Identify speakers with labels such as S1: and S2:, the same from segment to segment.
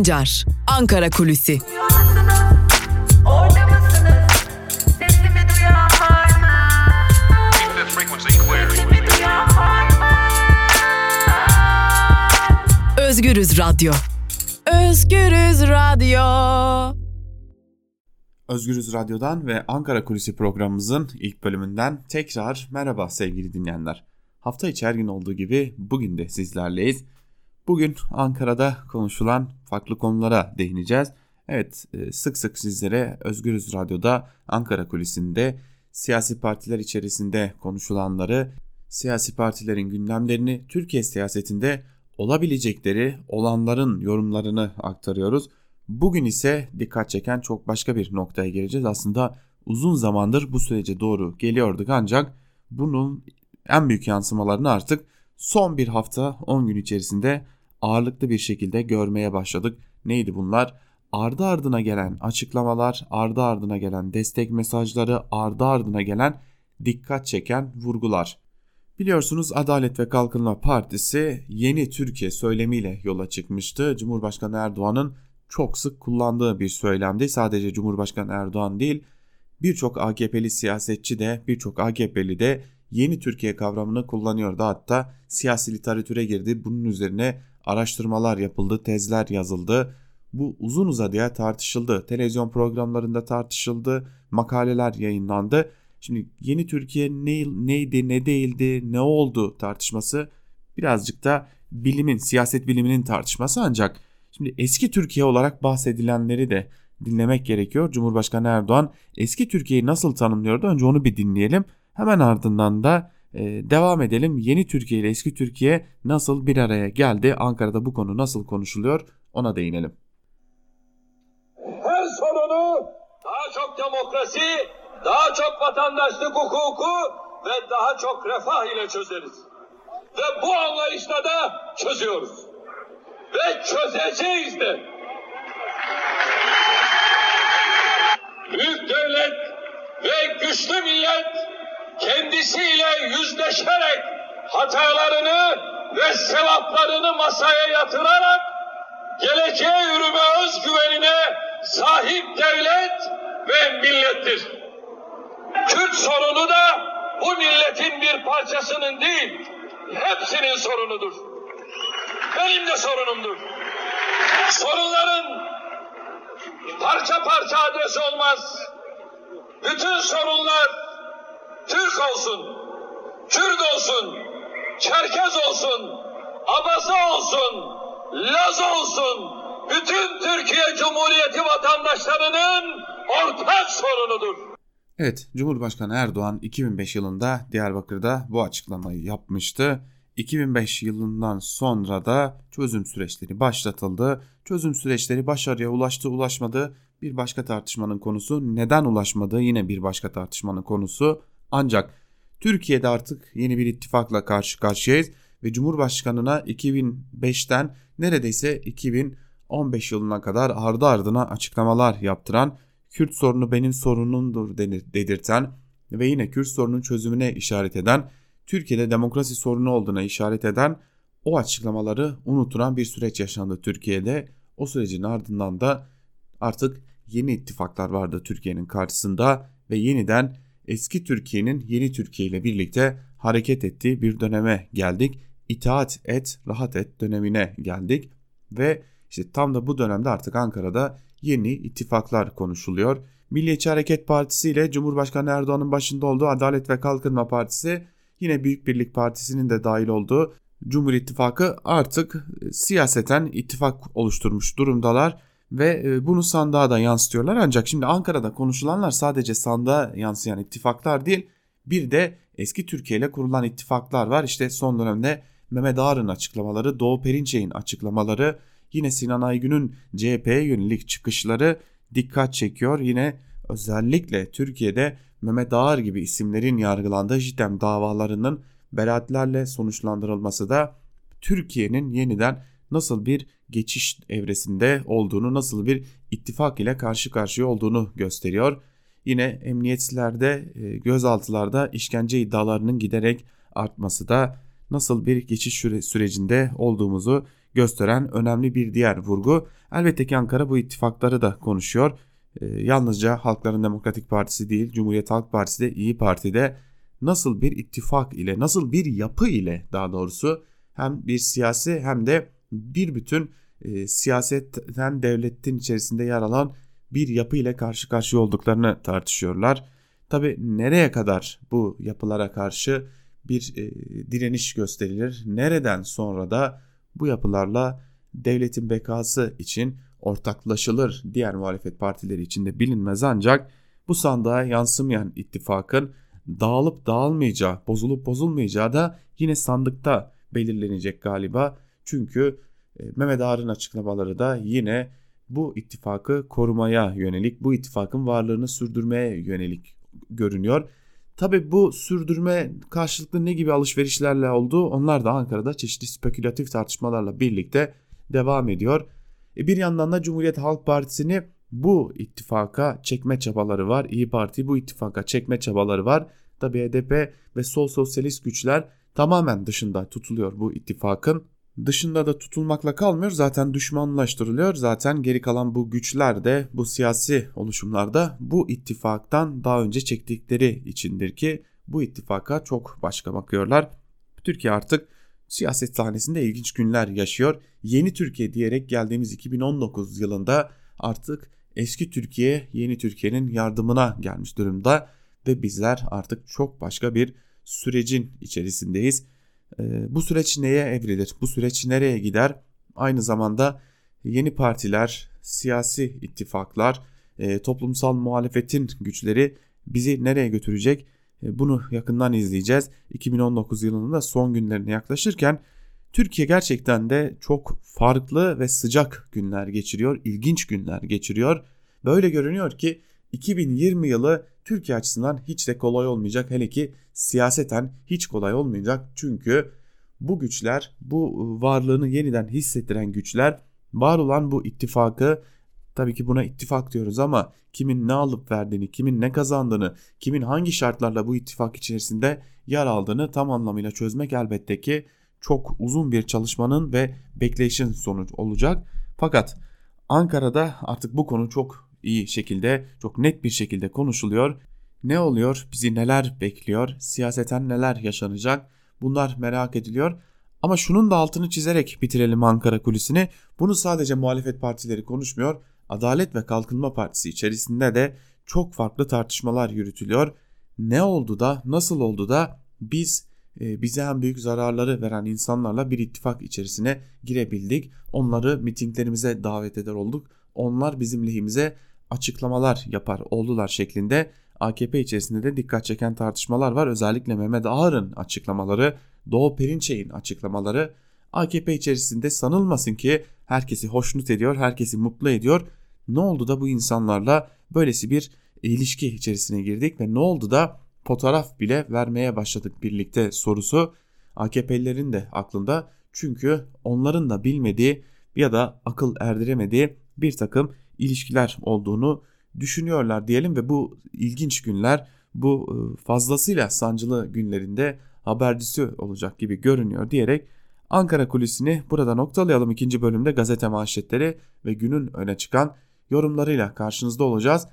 S1: Sancar, Ankara Kulüsi. Özgürüz Radyo. Özgürüz Radyo.
S2: Özgürüz Radyo'dan ve Ankara Kulisi programımızın ilk bölümünden tekrar merhaba sevgili dinleyenler. Hafta içi her gün olduğu gibi bugün de sizlerleyiz. Bugün Ankara'da konuşulan farklı konulara değineceğiz. Evet e, sık sık sizlere Özgürüz Radyo'da Ankara Kulisi'nde siyasi partiler içerisinde konuşulanları, siyasi partilerin gündemlerini, Türkiye siyasetinde olabilecekleri, olanların yorumlarını aktarıyoruz. Bugün ise dikkat çeken çok başka bir noktaya geleceğiz. Aslında uzun zamandır bu sürece doğru geliyorduk ancak bunun en büyük yansımalarını artık son bir hafta 10 gün içerisinde ağırlıklı bir şekilde görmeye başladık. Neydi bunlar? Ardı ardına gelen açıklamalar, ardı ardına gelen destek mesajları, ardı ardına gelen dikkat çeken vurgular. Biliyorsunuz Adalet ve Kalkınma Partisi yeni Türkiye söylemiyle yola çıkmıştı. Cumhurbaşkanı Erdoğan'ın çok sık kullandığı bir söylemdi. Sadece Cumhurbaşkanı Erdoğan değil birçok AKP'li siyasetçi de birçok AKP'li de yeni Türkiye kavramını kullanıyordu. Hatta siyasi literatüre girdi. Bunun üzerine araştırmalar yapıldı, tezler yazıldı. Bu uzun uzadıya tartışıldı. Televizyon programlarında tartışıldı, makaleler yayınlandı. Şimdi yeni Türkiye ne, neydi, ne değildi, ne oldu tartışması birazcık da bilimin, siyaset biliminin tartışması ancak şimdi eski Türkiye olarak bahsedilenleri de dinlemek gerekiyor. Cumhurbaşkanı Erdoğan eski Türkiye'yi nasıl tanımlıyordu? Önce onu bir dinleyelim. Hemen ardından da e, devam edelim. Yeni Türkiye ile eski Türkiye nasıl bir araya geldi? Ankara'da bu konu nasıl konuşuluyor? Ona değinelim.
S3: Her sorunu daha çok demokrasi, daha çok vatandaşlık hukuku ve daha çok refah ile çözeriz. Ve bu anlayışla da çözüyoruz. Ve çözeceğiz de. Büyük devlet ve güçlü millet kendisiyle yüzleşerek hatalarını ve sevaplarını masaya yatırarak geleceğe yürüme özgüvenine sahip devlet ve millettir. Kürt sorunu da bu milletin bir parçasının değil, hepsinin sorunudur. Benim de sorunumdur. Sorunların parça parça adres olmaz. Bütün sorunlar Türk olsun, Kürt olsun, Çerkez olsun, Abaza olsun, Laz olsun, bütün Türkiye Cumhuriyeti vatandaşlarının ortak sorunudur.
S2: Evet, Cumhurbaşkanı Erdoğan 2005 yılında Diyarbakır'da bu açıklamayı yapmıştı. 2005 yılından sonra da çözüm süreçleri başlatıldı. Çözüm süreçleri başarıya ulaştı ulaşmadı bir başka tartışmanın konusu. Neden ulaşmadı yine bir başka tartışmanın konusu. Ancak Türkiye'de artık yeni bir ittifakla karşı karşıyayız ve Cumhurbaşkanına 2005'ten neredeyse 2015 yılına kadar ardı ardına açıklamalar yaptıran, Kürt sorunu benim sorunumdur dedirten ve yine Kürt sorunun çözümüne işaret eden, Türkiye'de demokrasi sorunu olduğuna işaret eden o açıklamaları unuturan bir süreç yaşandı Türkiye'de. O sürecin ardından da artık yeni ittifaklar vardı Türkiye'nin karşısında ve yeniden eski Türkiye'nin yeni Türkiye ile birlikte hareket ettiği bir döneme geldik. İtaat et, rahat et dönemine geldik ve işte tam da bu dönemde artık Ankara'da yeni ittifaklar konuşuluyor. Milliyetçi Hareket Partisi ile Cumhurbaşkanı Erdoğan'ın başında olduğu Adalet ve Kalkınma Partisi yine Büyük Birlik Partisi'nin de dahil olduğu Cumhur İttifakı artık siyaseten ittifak oluşturmuş durumdalar ve e, bunu sandığa da yansıtıyorlar. Ancak şimdi Ankara'da konuşulanlar sadece sandığa yansıyan ittifaklar değil bir de eski Türkiye ile kurulan ittifaklar var. İşte son dönemde Mehmet Ağar'ın açıklamaları, Doğu Perinçek'in açıklamaları, yine Sinan Aygün'ün CHP'ye yönelik çıkışları dikkat çekiyor. Yine özellikle Türkiye'de Mehmet Ağar gibi isimlerin yargılandığı JITEM davalarının beraatlerle sonuçlandırılması da Türkiye'nin yeniden nasıl bir geçiş evresinde olduğunu, nasıl bir ittifak ile karşı karşıya olduğunu gösteriyor. Yine emniyetlerde, e, gözaltılarda işkence iddialarının giderek artması da nasıl bir geçiş sürecinde olduğumuzu gösteren önemli bir diğer vurgu. Elbette ki Ankara bu ittifakları da konuşuyor. E, yalnızca Halkların Demokratik Partisi değil, Cumhuriyet Halk Partisi de İyi Parti'de nasıl bir ittifak ile, nasıl bir yapı ile daha doğrusu hem bir siyasi hem de bir bütün e, siyasetten devletin içerisinde yer alan bir yapı ile karşı karşıya olduklarını tartışıyorlar. Tabi nereye kadar bu yapılara karşı bir e, direniş gösterilir? Nereden sonra da bu yapılarla devletin bekası için ortaklaşılır diğer muhalefet partileri içinde bilinmez ancak bu sandığa yansımayan ittifakın dağılıp dağılmayacağı, bozulup bozulmayacağı da yine sandıkta belirlenecek galiba. Çünkü e, Mehmet Ağar'ın açıklamaları da yine bu ittifakı korumaya yönelik, bu ittifakın varlığını sürdürmeye yönelik görünüyor. Tabi bu sürdürme karşılıklı ne gibi alışverişlerle oldu onlar da Ankara'da çeşitli spekülatif tartışmalarla birlikte devam ediyor. E bir yandan da Cumhuriyet Halk Partisi'ni bu ittifaka çekme çabaları var. İyi Parti bu ittifaka çekme çabaları var. Tabi HDP ve sol sosyalist güçler tamamen dışında tutuluyor bu ittifakın. Dışında da tutulmakla kalmıyor zaten düşmanlaştırılıyor. Zaten geri kalan bu güçler de bu siyasi oluşumlarda bu ittifaktan daha önce çektikleri içindir ki bu ittifaka çok başka bakıyorlar. Türkiye artık siyaset sahnesinde ilginç günler yaşıyor. Yeni Türkiye diyerek geldiğimiz 2019 yılında artık eski Türkiye yeni Türkiye'nin yardımına gelmiş durumda ve bizler artık çok başka bir sürecin içerisindeyiz. Ee, bu süreç neye evrilir? Bu süreç nereye gider? Aynı zamanda yeni partiler, siyasi ittifaklar, e, toplumsal muhalefetin güçleri bizi nereye götürecek? E, bunu yakından izleyeceğiz. 2019 yılının da son günlerine yaklaşırken Türkiye gerçekten de çok farklı ve sıcak günler geçiriyor, ilginç günler geçiriyor. Böyle görünüyor ki 2020 yılı Türkiye açısından hiç de kolay olmayacak. Hele ki siyaseten hiç kolay olmayacak. Çünkü bu güçler, bu varlığını yeniden hissettiren güçler var olan bu ittifakı tabii ki buna ittifak diyoruz ama kimin ne alıp verdiğini, kimin ne kazandığını, kimin hangi şartlarla bu ittifak içerisinde yer aldığını tam anlamıyla çözmek elbette ki çok uzun bir çalışmanın ve bekleyişin sonucu olacak. Fakat Ankara'da artık bu konu çok iyi şekilde, çok net bir şekilde konuşuluyor. Ne oluyor? Bizi neler bekliyor? Siyaseten neler yaşanacak? Bunlar merak ediliyor. Ama şunun da altını çizerek bitirelim Ankara kulisini. Bunu sadece muhalefet partileri konuşmuyor. Adalet ve Kalkınma Partisi içerisinde de çok farklı tartışmalar yürütülüyor. Ne oldu da, nasıl oldu da biz e, bize en büyük zararları veren insanlarla bir ittifak içerisine girebildik. Onları mitinglerimize davet eder olduk. Onlar bizim lehimize açıklamalar yapar oldular şeklinde AKP içerisinde de dikkat çeken tartışmalar var. Özellikle Mehmet Ağar'ın açıklamaları, Doğu Perinçek'in açıklamaları AKP içerisinde sanılmasın ki herkesi hoşnut ediyor, herkesi mutlu ediyor. Ne oldu da bu insanlarla böylesi bir ilişki içerisine girdik ve ne oldu da fotoğraf bile vermeye başladık birlikte sorusu AKP'lilerin de aklında. Çünkü onların da bilmediği ya da akıl erdiremediği bir takım ilişkiler olduğunu düşünüyorlar diyelim ve bu ilginç günler bu e, fazlasıyla sancılı günlerinde habercisi olacak gibi görünüyor diyerek Ankara kulisini burada noktalayalım. ikinci bölümde gazete manşetleri ve günün öne çıkan yorumlarıyla karşınızda olacağız.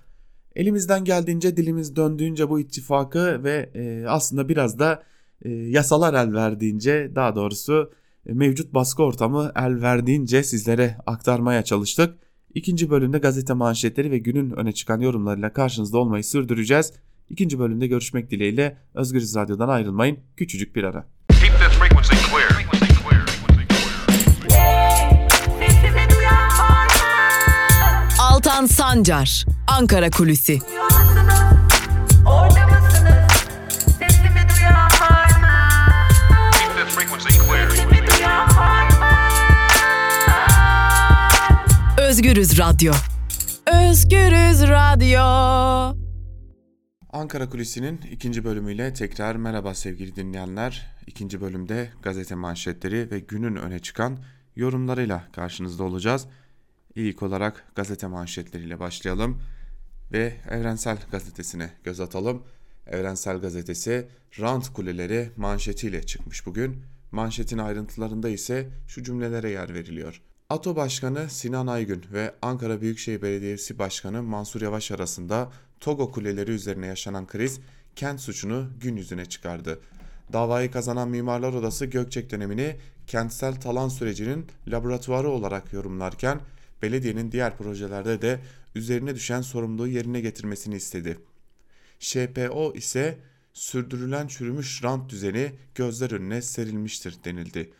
S2: Elimizden geldiğince dilimiz döndüğünce bu ittifakı ve e, aslında biraz da e, yasalar el verdiğince daha doğrusu mevcut baskı ortamı el verdiğince sizlere aktarmaya çalıştık. İkinci bölümde gazete manşetleri ve günün öne çıkan yorumlarıyla karşınızda olmayı sürdüreceğiz. İkinci bölümde görüşmek dileğiyle Özgürüz Radyo'dan ayrılmayın. Küçücük bir ara.
S1: Altan Sancar, Ankara Kulüsi. Özgürüz Radyo. Özgürüz Radyo.
S2: Ankara Kulisi'nin ikinci bölümüyle tekrar merhaba sevgili dinleyenler. İkinci bölümde gazete manşetleri ve günün öne çıkan yorumlarıyla karşınızda olacağız. İlk olarak gazete manşetleriyle başlayalım ve Evrensel Gazetesi'ne göz atalım. Evrensel Gazetesi rant kuleleri manşetiyle çıkmış bugün. Manşetin ayrıntılarında ise şu cümlelere yer veriliyor. ATO Başkanı Sinan Aygün ve Ankara Büyükşehir Belediyesi Başkanı Mansur Yavaş arasında Togo kuleleri üzerine yaşanan kriz kent suçunu gün yüzüne çıkardı. Davayı kazanan Mimarlar Odası Gökçek dönemini kentsel talan sürecinin laboratuvarı olarak yorumlarken belediyenin diğer projelerde de üzerine düşen sorumluluğu yerine getirmesini istedi. ŞPO ise sürdürülen çürümüş rant düzeni gözler önüne serilmiştir denildi.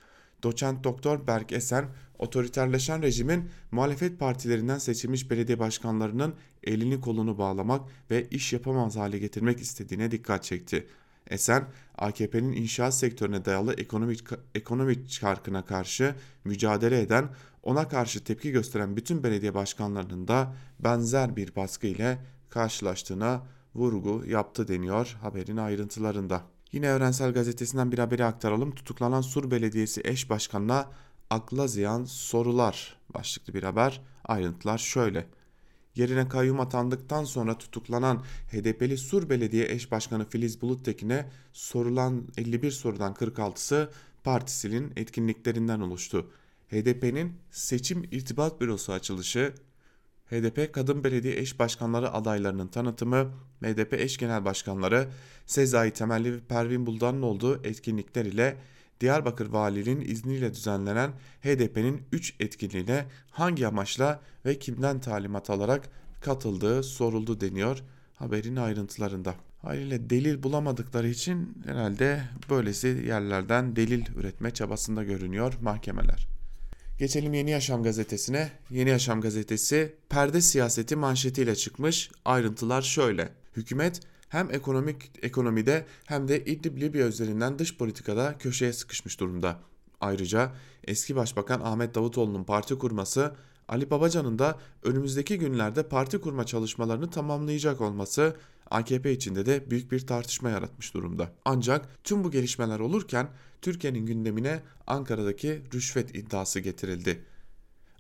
S2: Doçent Doktor Berk Esen, otoriterleşen rejimin muhalefet partilerinden seçilmiş belediye başkanlarının elini kolunu bağlamak ve iş yapamaz hale getirmek istediğine dikkat çekti. Esen, AKP'nin inşaat sektörüne dayalı ekonomik, ekonomik çarkına karşı mücadele eden, ona karşı tepki gösteren bütün belediye başkanlarının da benzer bir baskı ile karşılaştığına vurgu yaptı deniyor haberin ayrıntılarında. Yine Evrensel Gazetesi'nden bir haberi aktaralım. Tutuklanan Sur Belediyesi eş başkanına akla ziyan sorular başlıklı bir haber. Ayrıntılar şöyle. Yerine kayyum atandıktan sonra tutuklanan HDP'li Sur Belediye Eş Başkanı Filiz Buluttekin'e sorulan 51 sorudan 46'sı partisinin etkinliklerinden oluştu. HDP'nin seçim irtibat bürosu açılışı, HDP Kadın Belediye Eş Başkanları adaylarının tanıtımı, HDP Eş Genel Başkanları Sezai Temelli ve Pervin Buldan'ın olduğu etkinlikler ile Diyarbakır Valiliğinin izniyle düzenlenen HDP'nin 3 etkinliğine hangi amaçla ve kimden talimat alarak katıldığı soruldu deniyor haberin ayrıntılarında. Haliyle delil bulamadıkları için herhalde böylesi yerlerden delil üretme çabasında görünüyor mahkemeler. Geçelim Yeni Yaşam gazetesine. Yeni Yaşam gazetesi perde siyaseti manşetiyle çıkmış. Ayrıntılar şöyle. Hükümet hem ekonomik ekonomide hem de İdlib Libya üzerinden dış politikada köşeye sıkışmış durumda. Ayrıca eski başbakan Ahmet Davutoğlu'nun parti kurması, Ali Babacan'ın da önümüzdeki günlerde parti kurma çalışmalarını tamamlayacak olması AKP içinde de büyük bir tartışma yaratmış durumda. Ancak tüm bu gelişmeler olurken Türkiye'nin gündemine Ankara'daki rüşvet iddiası getirildi.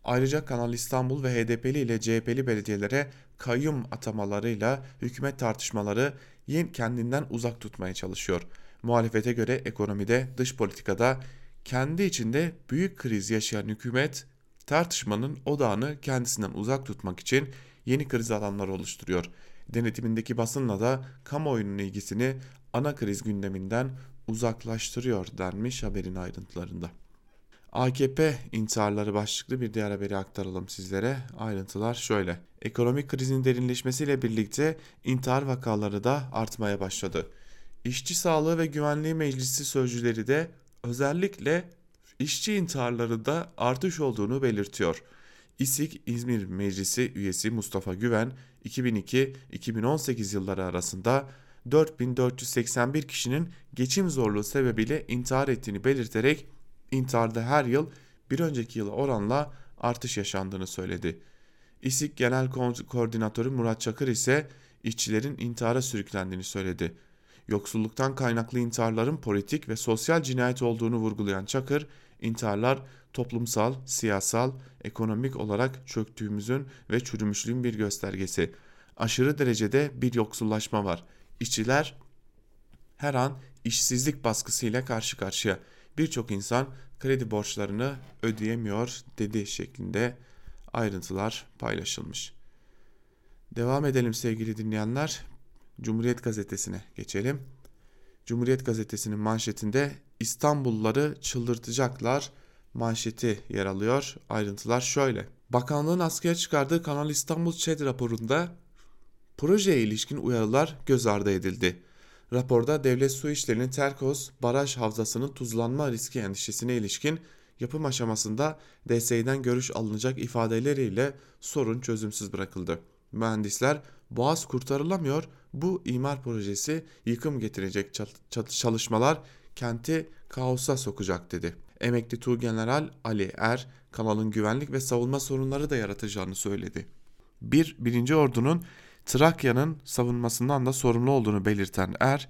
S2: Ayrıca Kanal İstanbul ve HDP'li ile CHP'li belediyelere kayyum atamalarıyla hükümet tartışmaları yeni kendinden uzak tutmaya çalışıyor. Muhalefete göre ekonomide, dış politikada kendi içinde büyük kriz yaşayan hükümet tartışmanın odağını kendisinden uzak tutmak için yeni kriz alanları oluşturuyor. Denetimindeki basınla da kamuoyunun ilgisini ana kriz gündeminden uzaklaştırıyor denmiş haberin ayrıntılarında. AKP intiharları başlıklı bir diğer haberi aktaralım sizlere. Ayrıntılar şöyle. Ekonomik krizin derinleşmesiyle birlikte intihar vakaları da artmaya başladı. İşçi Sağlığı ve Güvenliği Meclisi sözcüleri de özellikle işçi intiharlarında artış olduğunu belirtiyor. İSİK İzmir Meclisi üyesi Mustafa Güven 2002-2018 yılları arasında 4481 kişinin geçim zorluğu sebebiyle intihar ettiğini belirterek intiharda her yıl bir önceki yıla oranla artış yaşandığını söyledi. İSİK Genel Ko Koordinatörü Murat Çakır ise işçilerin intihara sürüklendiğini söyledi. Yoksulluktan kaynaklı intiharların politik ve sosyal cinayet olduğunu vurgulayan Çakır, intiharlar toplumsal, siyasal, ekonomik olarak çöktüğümüzün ve çürümüşlüğün bir göstergesi. Aşırı derecede bir yoksullaşma var. İşçiler her an işsizlik baskısıyla karşı karşıya. Birçok insan kredi borçlarını ödeyemiyor dedi şeklinde ayrıntılar paylaşılmış. Devam edelim sevgili dinleyenler. Cumhuriyet Gazetesi'ne geçelim. Cumhuriyet Gazetesi'nin manşetinde İstanbulluları çıldırtacaklar manşeti yer alıyor. Ayrıntılar şöyle. Bakanlığın askıya çıkardığı Kanal İstanbul ÇED raporunda projeye ilişkin uyarılar göz ardı edildi. Raporda devlet su işlerinin Terkos baraj havzasının tuzlanma riski endişesine ilişkin yapım aşamasında DSİ'den görüş alınacak ifadeleriyle sorun çözümsüz bırakıldı. Mühendisler boğaz kurtarılamıyor, bu imar projesi yıkım getirecek çalışmalar kenti kaosa sokacak dedi. Emekli Tuğgeneral Ali Er, kanalın güvenlik ve savunma sorunları da yaratacağını söyledi. Bir, birinci ordunun Trakya'nın savunmasından da sorumlu olduğunu belirten Er,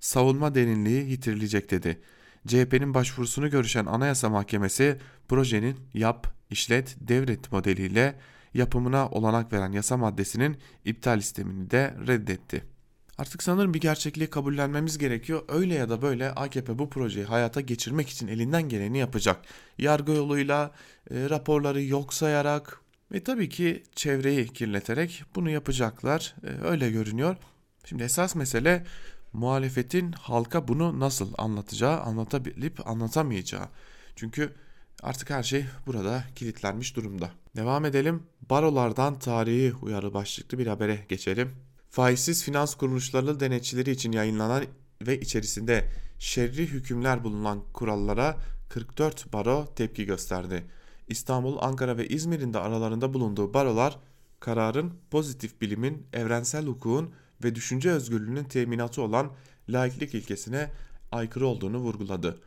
S2: savunma derinliği yitirilecek dedi. CHP'nin başvurusunu görüşen Anayasa Mahkemesi projenin yap, işlet, devret modeliyle yapımına olanak veren yasa maddesinin iptal istemini de reddetti. Artık sanırım bir gerçekliği kabullenmemiz gerekiyor. Öyle ya da böyle AKP bu projeyi hayata geçirmek için elinden geleni yapacak. Yargı yoluyla, e, raporları yok sayarak ve tabii ki çevreyi kirleterek bunu yapacaklar. E, öyle görünüyor. Şimdi esas mesele muhalefetin halka bunu nasıl anlatacağı, anlatabilip anlatamayacağı. Çünkü artık her şey burada kilitlenmiş durumda. Devam edelim. Barolardan tarihi uyarı başlıklı bir habere geçelim. Faizsiz finans kuruluşları denetçileri için yayınlanan ve içerisinde şerri hükümler bulunan kurallara 44 baro tepki gösterdi. İstanbul, Ankara ve İzmir'in de aralarında bulunduğu barolar kararın pozitif bilimin, evrensel hukukun ve düşünce özgürlüğünün teminatı olan laiklik ilkesine aykırı olduğunu vurguladı.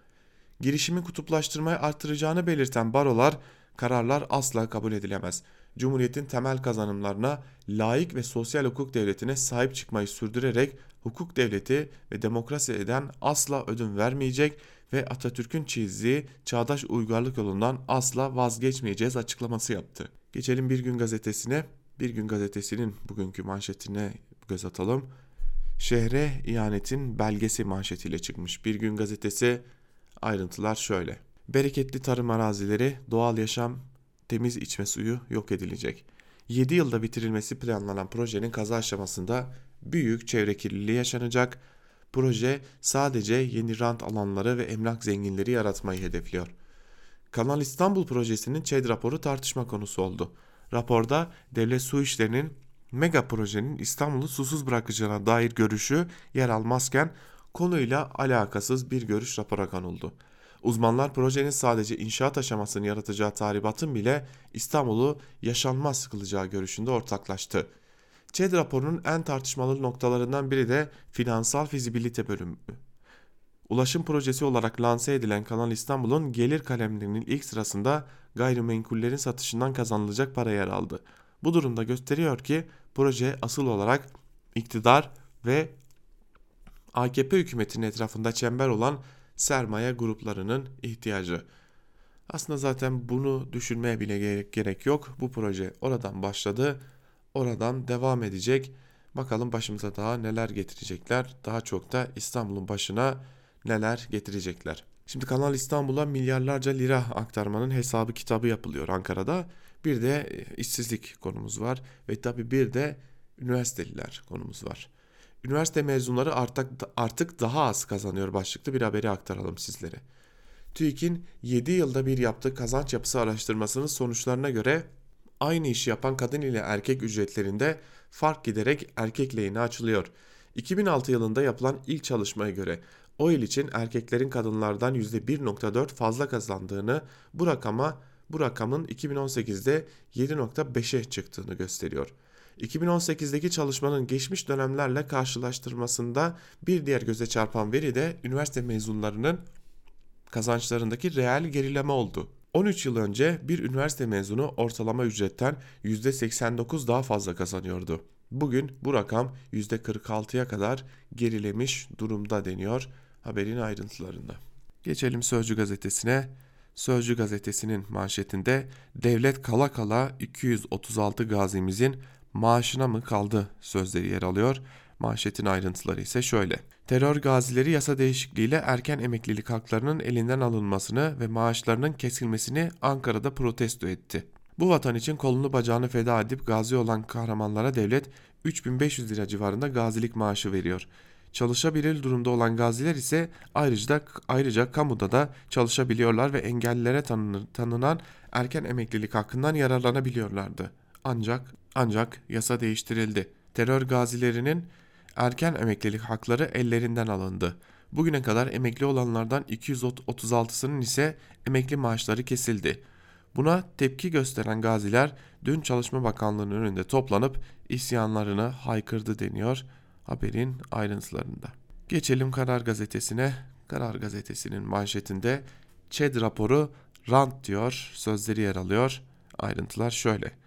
S2: Girişimi kutuplaştırmayı artıracağını belirten barolar kararlar asla kabul edilemez. Cumhuriyetin temel kazanımlarına laik ve sosyal hukuk devletine sahip çıkmayı sürdürerek hukuk devleti ve demokrasiden asla ödün vermeyecek ve Atatürk'ün çizdiği çağdaş uygarlık yolundan asla vazgeçmeyeceğiz açıklaması yaptı. Geçelim Bir Gün Gazetesi'ne. Bir Gün Gazetesi'nin bugünkü manşetine göz atalım. Şehre ihanetin belgesi manşetiyle çıkmış. Bir Gün Gazetesi ayrıntılar şöyle. Bereketli tarım arazileri, doğal yaşam, temiz içme suyu yok edilecek. 7 yılda bitirilmesi planlanan projenin kaza aşamasında büyük çevre kirliliği yaşanacak. Proje sadece yeni rant alanları ve emlak zenginleri yaratmayı hedefliyor. Kanal İstanbul projesinin ÇED raporu tartışma konusu oldu. Raporda devlet su işlerinin mega projenin İstanbul'u susuz bırakacağına dair görüşü yer almazken konuyla alakasız bir görüş rapora konuldu. Uzmanlar projenin sadece inşaat aşamasını yaratacağı tahribatın bile İstanbul'u yaşanmaz kılacağı görüşünde ortaklaştı. ÇED raporunun en tartışmalı noktalarından biri de finansal fizibilite bölümü. Ulaşım projesi olarak lanse edilen Kanal İstanbul'un gelir kalemlerinin ilk sırasında gayrimenkullerin satışından kazanılacak para yer aldı. Bu durumda gösteriyor ki proje asıl olarak iktidar ve AKP hükümetinin etrafında çember olan sermaye gruplarının ihtiyacı. Aslında zaten bunu düşünmeye bile gerek, yok. Bu proje oradan başladı, oradan devam edecek. Bakalım başımıza daha neler getirecekler. Daha çok da İstanbul'un başına neler getirecekler. Şimdi Kanal İstanbul'a milyarlarca lira aktarmanın hesabı kitabı yapılıyor Ankara'da. Bir de e, işsizlik konumuz var ve tabii bir de üniversiteliler konumuz var. Üniversite mezunları artık, artık daha az kazanıyor başlıklı bir haberi aktaralım sizlere. TÜİK'in 7 yılda bir yaptığı kazanç yapısı araştırmasının sonuçlarına göre aynı işi yapan kadın ile erkek ücretlerinde fark giderek erkek lehine açılıyor. 2006 yılında yapılan ilk çalışmaya göre o yıl için erkeklerin kadınlardan %1.4 fazla kazandığını bu rakama bu rakamın 2018'de 7.5'e çıktığını gösteriyor. 2018'deki çalışmanın geçmiş dönemlerle karşılaştırmasında bir diğer göze çarpan veri de üniversite mezunlarının kazançlarındaki reel gerileme oldu. 13 yıl önce bir üniversite mezunu ortalama ücretten %89 daha fazla kazanıyordu. Bugün bu rakam %46'ya kadar gerilemiş durumda deniyor haberin ayrıntılarında. Geçelim Sözcü gazetesine. Sözcü gazetesinin manşetinde devlet kala kala 236 gazimizin maaşına mı kaldı sözleri yer alıyor. Manşetin ayrıntıları ise şöyle. Terör gazileri yasa değişikliğiyle erken emeklilik haklarının elinden alınmasını ve maaşlarının kesilmesini Ankara'da protesto etti. Bu vatan için kolunu bacağını feda edip gazi olan kahramanlara devlet 3500 lira civarında gazilik maaşı veriyor. Çalışabilir durumda olan gaziler ise ayrıca, ayrıca kamuda da çalışabiliyorlar ve engellilere tanınan erken emeklilik hakkından yararlanabiliyorlardı. Ancak ancak yasa değiştirildi. Terör gazilerinin erken emeklilik hakları ellerinden alındı. Bugüne kadar emekli olanlardan 236'sının ise emekli maaşları kesildi. Buna tepki gösteren gaziler dün Çalışma Bakanlığı'nın önünde toplanıp isyanlarını haykırdı deniyor haberin ayrıntılarında. Geçelim Karar Gazetesi'ne. Karar Gazetesi'nin manşetinde ÇED raporu rant diyor sözleri yer alıyor. Ayrıntılar şöyle.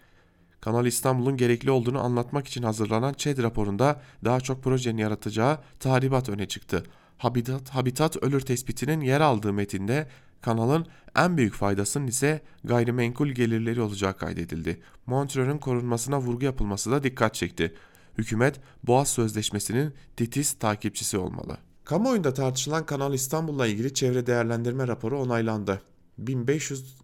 S2: Kanal İstanbul'un gerekli olduğunu anlatmak için hazırlanan ÇED raporunda daha çok projenin yaratacağı tahribat öne çıktı. Habitat, habitat ölür tespitinin yer aldığı metinde kanalın en büyük faydasının ise gayrimenkul gelirleri olacağı kaydedildi. Montreux'ün korunmasına vurgu yapılması da dikkat çekti. Hükümet Boğaz Sözleşmesi'nin titiz takipçisi olmalı. Kamuoyunda tartışılan Kanal İstanbul'la ilgili çevre değerlendirme raporu onaylandı. 1500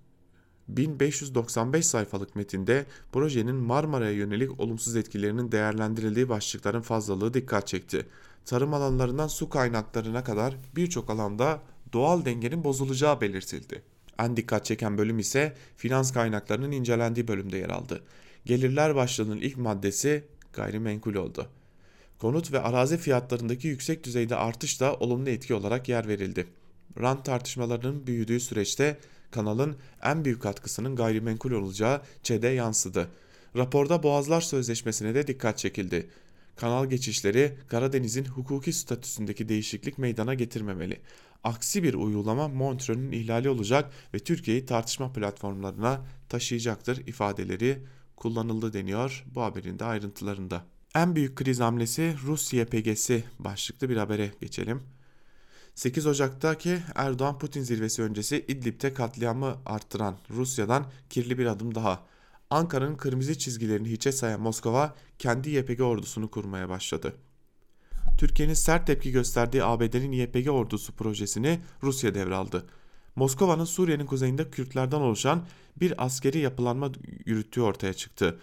S2: 1595 sayfalık metinde projenin Marmara'ya yönelik olumsuz etkilerinin değerlendirildiği başlıkların fazlalığı dikkat çekti. Tarım alanlarından su kaynaklarına kadar birçok alanda doğal dengenin bozulacağı belirtildi. En dikkat çeken bölüm ise finans kaynaklarının incelendiği bölümde yer aldı. Gelirler başlığının ilk maddesi gayrimenkul oldu. Konut ve arazi fiyatlarındaki yüksek düzeyde artış da olumlu etki olarak yer verildi. Rant tartışmalarının büyüdüğü süreçte kanalın en büyük katkısının gayrimenkul olacağı ÇED'e yansıdı. Raporda Boğazlar Sözleşmesi'ne de dikkat çekildi. Kanal geçişleri Karadeniz'in hukuki statüsündeki değişiklik meydana getirmemeli. Aksi bir uygulama Montreux'ün ihlali olacak ve Türkiye'yi tartışma platformlarına taşıyacaktır ifadeleri kullanıldı deniyor bu haberin de ayrıntılarında. En büyük kriz hamlesi Rus YPG'si başlıklı bir habere geçelim. 8 Ocak'taki Erdoğan-Putin zirvesi öncesi İdlib'de katliamı arttıran Rusya'dan kirli bir adım daha. Ankara'nın kırmızı çizgilerini hiçe sayan Moskova kendi YPG ordusunu kurmaya başladı. Türkiye'nin sert tepki gösterdiği ABD'nin YPG ordusu projesini Rusya devraldı. Moskova'nın Suriye'nin kuzeyinde Kürtlerden oluşan bir askeri yapılanma yürüttüğü ortaya çıktı.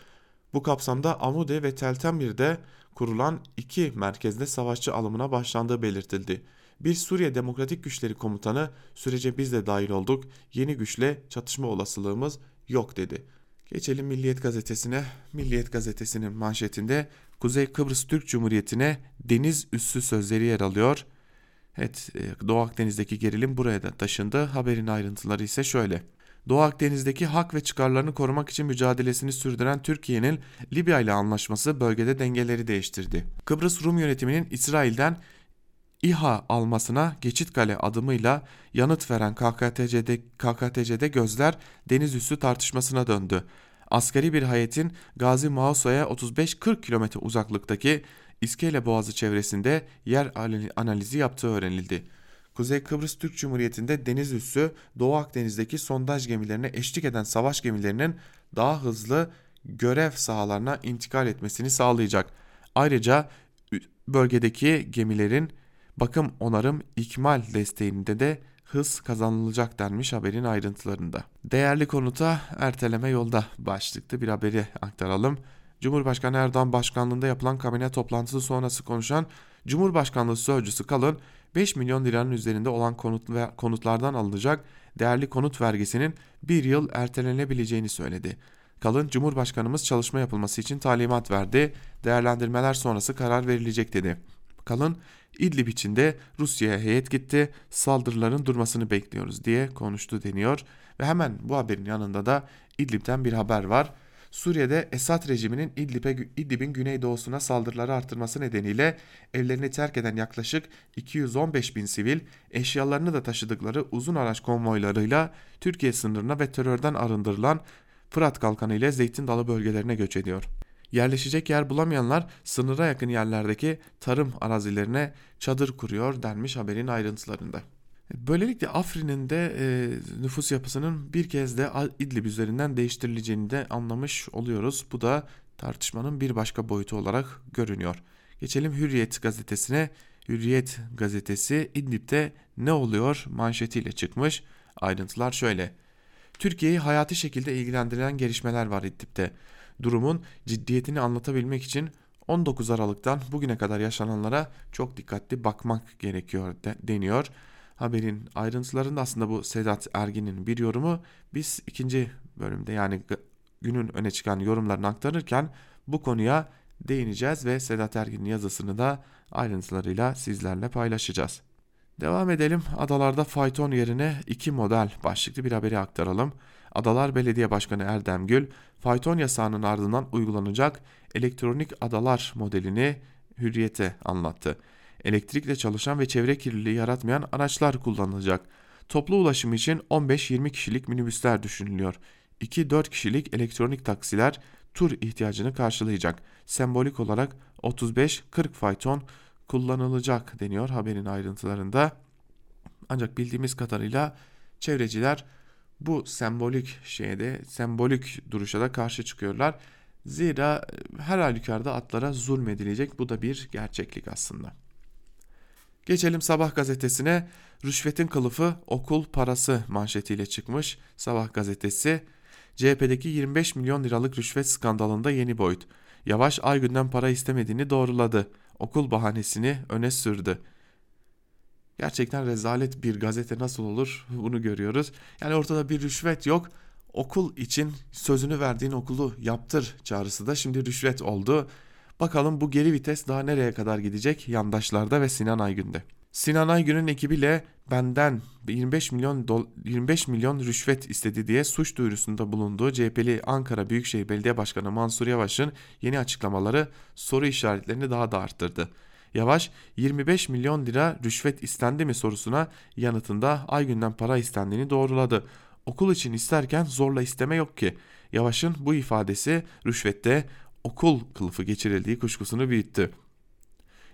S2: Bu kapsamda Amude ve Teltemir'de kurulan iki merkezde savaşçı alımına başlandığı belirtildi. Bir Suriye Demokratik Güçleri komutanı sürece biz de dahil olduk, yeni güçle çatışma olasılığımız yok dedi. Geçelim Milliyet Gazetesi'ne. Milliyet Gazetesi'nin manşetinde Kuzey Kıbrıs Türk Cumhuriyeti'ne deniz üssü sözleri yer alıyor. Evet e, Doğu Akdeniz'deki gerilim buraya da taşındı. Haberin ayrıntıları ise şöyle. Doğu Akdeniz'deki hak ve çıkarlarını korumak için mücadelesini sürdüren Türkiye'nin Libya ile anlaşması bölgede dengeleri değiştirdi. Kıbrıs Rum yönetiminin İsrail'den İHA almasına geçit kale adımıyla yanıt veren KKTC'de, KKTC'de gözler deniz üssü tartışmasına döndü. Askeri bir hayetin Gazi Mauso'ya 35-40 kilometre uzaklıktaki İskele Boğazı çevresinde yer analizi yaptığı öğrenildi. Kuzey Kıbrıs Türk Cumhuriyeti'nde deniz üssü Doğu Akdeniz'deki sondaj gemilerine eşlik eden savaş gemilerinin daha hızlı görev sahalarına intikal etmesini sağlayacak. Ayrıca bölgedeki gemilerin bakım onarım ikmal desteğinde de hız kazanılacak denmiş haberin ayrıntılarında. Değerli konuta erteleme yolda başlıklı bir haberi aktaralım. Cumhurbaşkanı Erdoğan başkanlığında yapılan kabine toplantısı sonrası konuşan Cumhurbaşkanlığı Sözcüsü Kalın 5 milyon liranın üzerinde olan konut ve konutlardan alınacak değerli konut vergisinin bir yıl ertelenebileceğini söyledi. Kalın Cumhurbaşkanımız çalışma yapılması için talimat verdi. Değerlendirmeler sonrası karar verilecek dedi. Kalın İdlib içinde Rusya'ya heyet gitti saldırıların durmasını bekliyoruz diye konuştu deniyor. Ve hemen bu haberin yanında da İdlib'den bir haber var. Suriye'de Esad rejiminin İdlib'e, İdlib'in güneydoğusuna saldırıları artırması nedeniyle evlerini terk eden yaklaşık 215 bin sivil eşyalarını da taşıdıkları uzun araç konvoylarıyla Türkiye sınırına ve terörden arındırılan Fırat Kalkanı ile Zeytin Dalı bölgelerine göç ediyor. Yerleşecek yer bulamayanlar sınıra yakın yerlerdeki tarım arazilerine çadır kuruyor denmiş haberin ayrıntılarında. Böylelikle Afrin'in de e, nüfus yapısının bir kez de İdlib üzerinden değiştirileceğini de anlamış oluyoruz. Bu da tartışmanın bir başka boyutu olarak görünüyor. Geçelim Hürriyet gazetesine. Hürriyet gazetesi İdlib'de ne oluyor manşetiyle çıkmış. Ayrıntılar şöyle. Türkiye'yi hayati şekilde ilgilendiren gelişmeler var İdlib'de. Durumun ciddiyetini anlatabilmek için 19 Aralık'tan bugüne kadar yaşananlara çok dikkatli bakmak gerekiyor de, deniyor. Haberin ayrıntılarında aslında bu Sedat Ergin'in bir yorumu biz ikinci bölümde yani günün öne çıkan yorumlarını aktarırken bu konuya değineceğiz ve Sedat Ergin'in yazısını da ayrıntılarıyla sizlerle paylaşacağız. Devam edelim. Adalarda fayton yerine iki model başlıklı bir haberi aktaralım. Adalar Belediye Başkanı Erdem Gül, fayton yasağının ardından uygulanacak elektronik adalar modelini hürriyete anlattı. Elektrikle çalışan ve çevre kirliliği yaratmayan araçlar kullanılacak. Toplu ulaşım için 15-20 kişilik minibüsler düşünülüyor. 2-4 kişilik elektronik taksiler tur ihtiyacını karşılayacak. Sembolik olarak 35-40 fayton kullanılacak deniyor haberin ayrıntılarında. Ancak bildiğimiz kadarıyla çevreciler bu sembolik şeyde sembolik duruşa da karşı çıkıyorlar. Zira her halükarda atlara zulmedilecek bu da bir gerçeklik aslında. Geçelim Sabah gazetesine. Rüşvetin kılıfı okul parası manşetiyle çıkmış. Sabah gazetesi CHP'deki 25 milyon liralık rüşvet skandalında yeni boyut. Yavaş Aygün'den para istemediğini doğruladı. Okul bahanesini öne sürdü. Gerçekten rezalet bir gazete nasıl olur bunu görüyoruz. Yani ortada bir rüşvet yok. Okul için sözünü verdiğin okulu yaptır çağrısı da şimdi rüşvet oldu. Bakalım bu geri vites daha nereye kadar gidecek yandaşlarda ve Sinan Aygün'de. Sinan Aygün'ün ekibiyle benden 25 milyon 25 milyon rüşvet istedi diye suç duyurusunda bulunduğu CHP'li Ankara Büyükşehir Belediye Başkanı Mansur Yavaş'ın yeni açıklamaları soru işaretlerini daha da arttırdı. Yavaş 25 milyon lira rüşvet istendi mi sorusuna yanıtında Aygün'den para istendiğini doğruladı. Okul için isterken zorla isteme yok ki. Yavaş'ın bu ifadesi rüşvette okul kılıfı geçirildiği kuşkusunu büyüttü.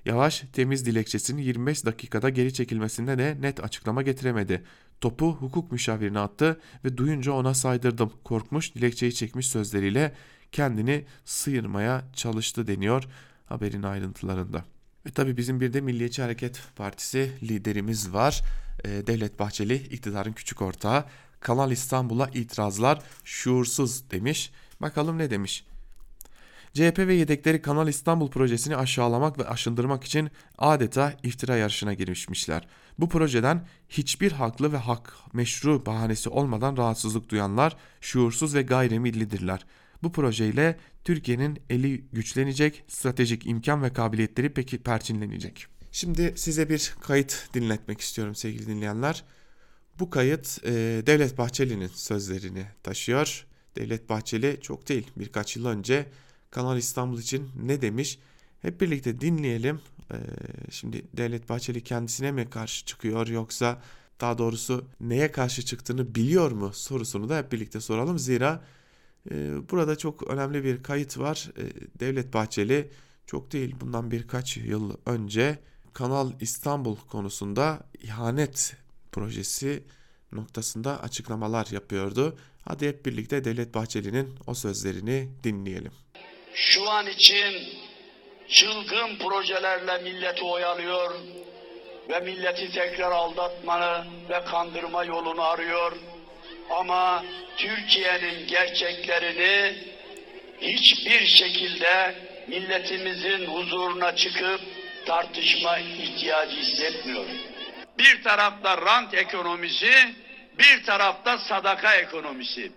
S2: Yavaş temiz dilekçesinin 25 dakikada geri çekilmesinde de net açıklama getiremedi. Topu hukuk müşavirine attı ve duyunca ona saydırdım. Korkmuş dilekçeyi çekmiş sözleriyle kendini sıyırmaya çalıştı deniyor haberin ayrıntılarında. Ve tabii bizim bir de Milliyetçi Hareket Partisi liderimiz var. Devlet Bahçeli iktidarın küçük ortağı. Kanal İstanbul'a itirazlar şuursuz demiş. Bakalım ne demiş. CHP ve yedekleri Kanal İstanbul projesini aşağılamak ve aşındırmak için adeta iftira yarışına girmişmişler. Bu projeden hiçbir haklı ve hak meşru bahanesi olmadan rahatsızlık duyanlar şuursuz ve gayrimillidirler. Bu projeyle Türkiye'nin eli güçlenecek, stratejik imkan ve kabiliyetleri peki perçinlenecek. Şimdi size bir kayıt dinletmek istiyorum sevgili dinleyenler. Bu kayıt e, Devlet Bahçeli'nin sözlerini taşıyor. Devlet Bahçeli çok değil birkaç yıl önce Kanal İstanbul için ne demiş? Hep birlikte dinleyelim. Ee, şimdi Devlet Bahçeli kendisine mi karşı çıkıyor yoksa daha doğrusu neye karşı çıktığını biliyor mu sorusunu da hep birlikte soralım. Zira e, burada çok önemli bir kayıt var. E, Devlet Bahçeli çok değil bundan birkaç yıl önce Kanal İstanbul konusunda ihanet projesi noktasında açıklamalar yapıyordu. Hadi hep birlikte Devlet Bahçeli'nin o sözlerini dinleyelim
S4: şu an için çılgın projelerle milleti oyalıyor ve milleti tekrar aldatmanı ve kandırma yolunu arıyor. Ama Türkiye'nin gerçeklerini hiçbir şekilde milletimizin huzuruna çıkıp tartışma ihtiyacı hissetmiyor. Bir tarafta rant ekonomisi, bir tarafta sadaka ekonomisi.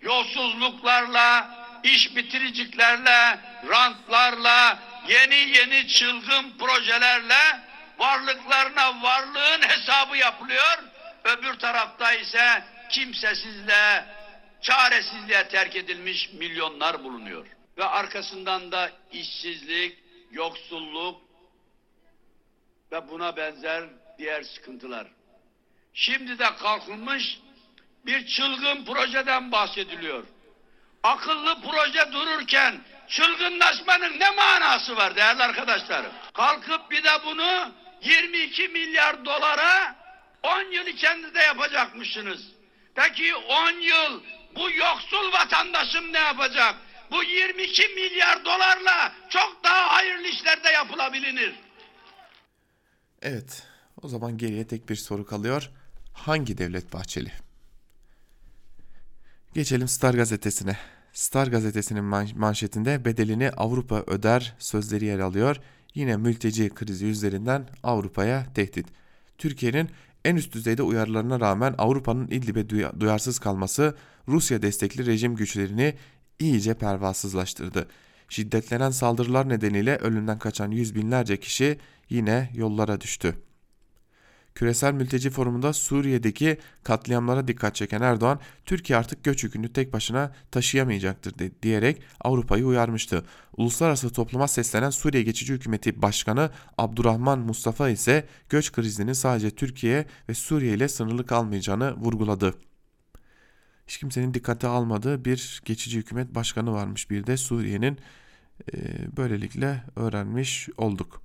S4: Yolsuzluklarla, iş bitiriciklerle, rantlarla, yeni yeni çılgın projelerle varlıklarına varlığın hesabı yapılıyor. Öbür tarafta ise kimsesizle, çaresizliğe terk edilmiş milyonlar bulunuyor. Ve arkasından da işsizlik, yoksulluk ve buna benzer diğer sıkıntılar. Şimdi de kalkılmış bir çılgın projeden bahsediliyor akıllı proje dururken çılgınlaşmanın ne manası var değerli arkadaşlarım? Kalkıp bir de bunu 22 milyar dolara 10 yıl içerisinde yapacakmışsınız. Peki 10 yıl bu yoksul vatandaşım ne yapacak? Bu 22 milyar dolarla çok daha hayırlı işlerde yapılabilir.
S2: Evet, o zaman geriye tek bir soru kalıyor. Hangi devlet Bahçeli? Geçelim Star gazetesine. Star gazetesinin manşetinde bedelini Avrupa öder sözleri yer alıyor. Yine mülteci krizi üzerinden Avrupa'ya tehdit. Türkiye'nin en üst düzeyde uyarılarına rağmen Avrupa'nın İdlib'e duyarsız kalması Rusya destekli rejim güçlerini iyice pervasızlaştırdı. Şiddetlenen saldırılar nedeniyle ölümden kaçan yüz binlerce kişi yine yollara düştü. Küresel Mülteci Forumu'nda Suriye'deki katliamlara dikkat çeken Erdoğan, Türkiye artık göç yükünü tek başına taşıyamayacaktır diyerek Avrupa'yı uyarmıştı. Uluslararası topluma seslenen Suriye Geçici Hükümeti Başkanı Abdurrahman Mustafa ise göç krizinin sadece Türkiye ve Suriye ile sınırlı kalmayacağını vurguladı. Hiç kimsenin dikkate almadığı bir geçici hükümet başkanı varmış bir de Suriye'nin böylelikle öğrenmiş olduk.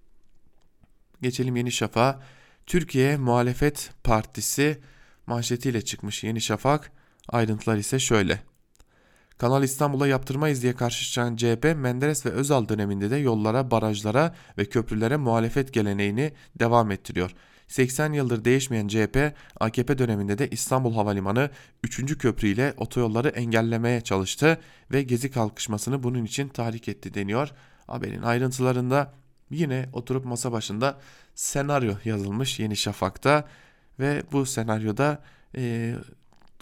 S2: Geçelim Yeni Şafak'a. Türkiye Muhalefet Partisi manşetiyle çıkmış Yeni Şafak. Ayrıntılar ise şöyle. Kanal İstanbul'a yaptırmayız diye karşı çıkan CHP, Menderes ve Özal döneminde de yollara, barajlara ve köprülere muhalefet geleneğini devam ettiriyor. 80 yıldır değişmeyen CHP, AKP döneminde de İstanbul Havalimanı 3. köprü ile otoyolları engellemeye çalıştı ve Gezi kalkışmasını bunun için tahrik etti deniyor. Haberin ayrıntılarında yine oturup masa başında senaryo yazılmış Yeni Şafak'ta ve bu senaryoda e,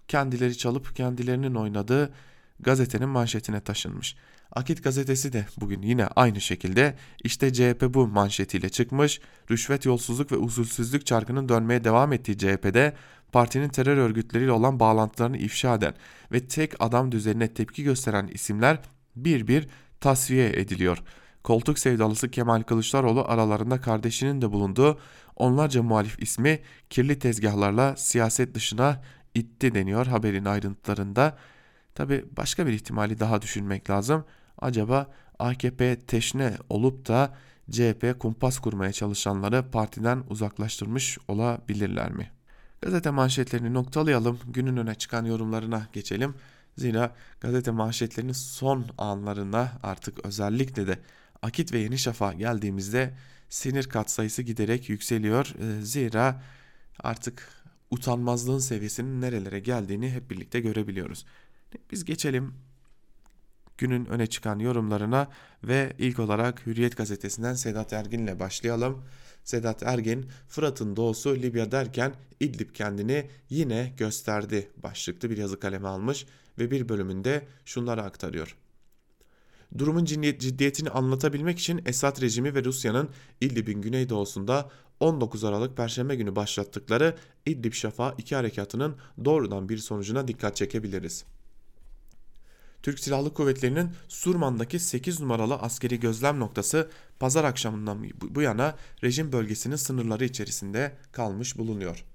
S2: kendileri çalıp kendilerinin oynadığı gazetenin manşetine taşınmış. Akit gazetesi de bugün yine aynı şekilde işte CHP bu manşetiyle çıkmış. Rüşvet, yolsuzluk ve usulsüzlük çarkının dönmeye devam ettiği CHP'de partinin terör örgütleriyle olan bağlantılarını ifşa eden ve tek adam düzenine tepki gösteren isimler bir bir tasfiye ediliyor. Koltuk sevdalısı Kemal Kılıçdaroğlu aralarında kardeşinin de bulunduğu onlarca muhalif ismi kirli tezgahlarla siyaset dışına itti deniyor haberin ayrıntılarında. Tabi başka bir ihtimali daha düşünmek lazım. Acaba AKP teşne olup da CHP kumpas kurmaya çalışanları partiden uzaklaştırmış olabilirler mi? Gazete manşetlerini noktalayalım. Günün öne çıkan yorumlarına geçelim. Zira gazete manşetlerinin son anlarına artık özellikle de Akit ve Yeni Şafak'a geldiğimizde sinir katsayısı giderek yükseliyor. Zira artık utanmazlığın seviyesinin nerelere geldiğini hep birlikte görebiliyoruz. Biz geçelim günün öne çıkan yorumlarına ve ilk olarak Hürriyet gazetesinden Sedat Ergin ile başlayalım. Sedat Ergin, Fırat'ın doğusu Libya derken İdlib kendini yine gösterdi başlıklı bir yazı kaleme almış ve bir bölümünde şunları aktarıyor. Durumun ciddiyetini anlatabilmek için Esad rejimi ve Rusya'nın İdlib'in güneydoğusunda 19 Aralık Perşembe günü başlattıkları İdlib Şafa 2 harekatının doğrudan bir sonucuna dikkat çekebiliriz. Türk Silahlı Kuvvetleri'nin Surman'daki 8 numaralı askeri gözlem noktası pazar akşamından bu yana rejim bölgesinin sınırları içerisinde kalmış bulunuyor.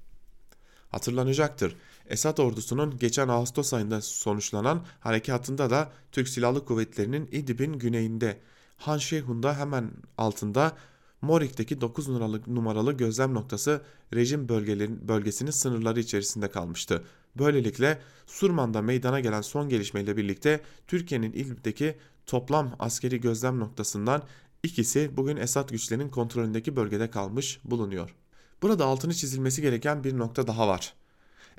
S2: Hatırlanacaktır. Esad ordusunun geçen Ağustos ayında sonuçlanan harekatında da Türk Silahlı Kuvvetleri'nin İdlib'in güneyinde Han Şeyhun'da hemen altında Morik'teki 9 numaralı, numaralı gözlem noktası rejim bölgesinin sınırları içerisinde kalmıştı. Böylelikle Surman'da meydana gelen son gelişmeyle birlikte Türkiye'nin İdlib'deki toplam askeri gözlem noktasından ikisi bugün Esad güçlerinin kontrolündeki bölgede kalmış bulunuyor. Burada altını çizilmesi gereken bir nokta daha var.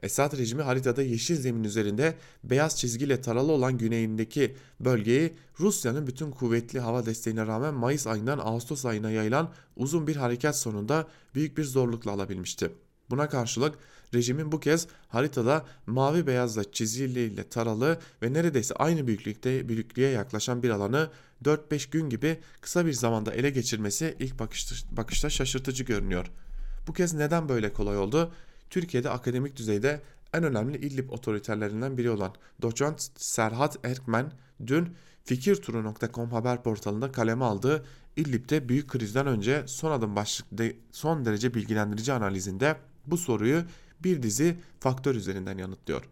S2: Esad rejimi haritada yeşil zemin üzerinde beyaz çizgiyle taralı olan güneyindeki bölgeyi Rusya'nın bütün kuvvetli hava desteğine rağmen Mayıs ayından Ağustos ayına yayılan uzun bir harekat sonunda büyük bir zorlukla alabilmişti. Buna karşılık rejimin bu kez haritada mavi beyazla çizgiyle taralı ve neredeyse aynı büyüklükte büyüklüğe yaklaşan bir alanı 4-5 gün gibi kısa bir zamanda ele geçirmesi ilk bakışta, bakışta şaşırtıcı görünüyor. Bu kez neden böyle kolay oldu? Türkiye'de akademik düzeyde en önemli İdlib otoriterlerinden biri olan doçent Serhat Erkmen dün fikirturu.com haber portalında kaleme aldığı İdlib'de büyük krizden önce son adım başlıklı son derece bilgilendirici analizinde bu soruyu bir dizi faktör üzerinden yanıtlıyor.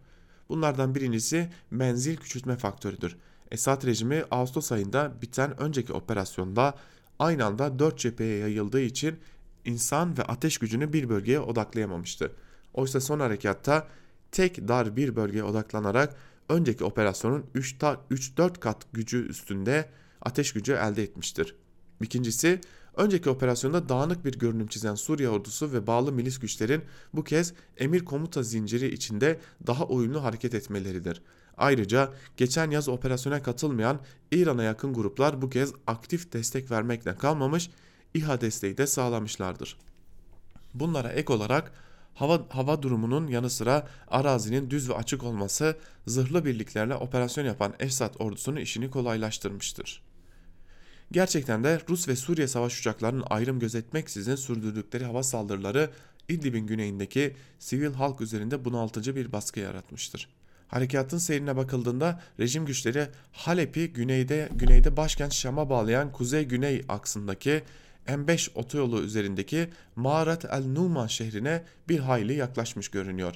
S2: Bunlardan birincisi menzil küçültme faktörüdür. Esad rejimi Ağustos ayında biten önceki operasyonda aynı anda 4 cepheye yayıldığı için insan ve ateş gücünü bir bölgeye odaklayamamıştı. Oysa son harekatta tek dar bir bölgeye odaklanarak önceki operasyonun 3-4 kat gücü üstünde ateş gücü elde etmiştir. İkincisi önceki operasyonda dağınık bir görünüm çizen Suriye ordusu ve bağlı milis güçlerin bu kez emir komuta zinciri içinde daha uyumlu hareket etmeleridir. Ayrıca geçen yaz operasyona katılmayan İran'a yakın gruplar bu kez aktif destek vermekle kalmamış, İHA desteği de sağlamışlardır. Bunlara ek olarak hava, hava durumunun yanı sıra arazinin düz ve açık olması zırhlı birliklerle operasyon yapan Esad ordusunun işini kolaylaştırmıştır. Gerçekten de Rus ve Suriye savaş uçaklarının ayrım gözetmeksizin sürdürdükleri hava saldırıları İdlib'in güneyindeki sivil halk üzerinde bunaltıcı bir baskı yaratmıştır. Harekatın seyrine bakıldığında rejim güçleri Halep'i güneyde, güneyde başkent Şam'a bağlayan kuzey-güney aksındaki M5 otoyolu üzerindeki Mağarat el Numan şehrine bir hayli yaklaşmış görünüyor.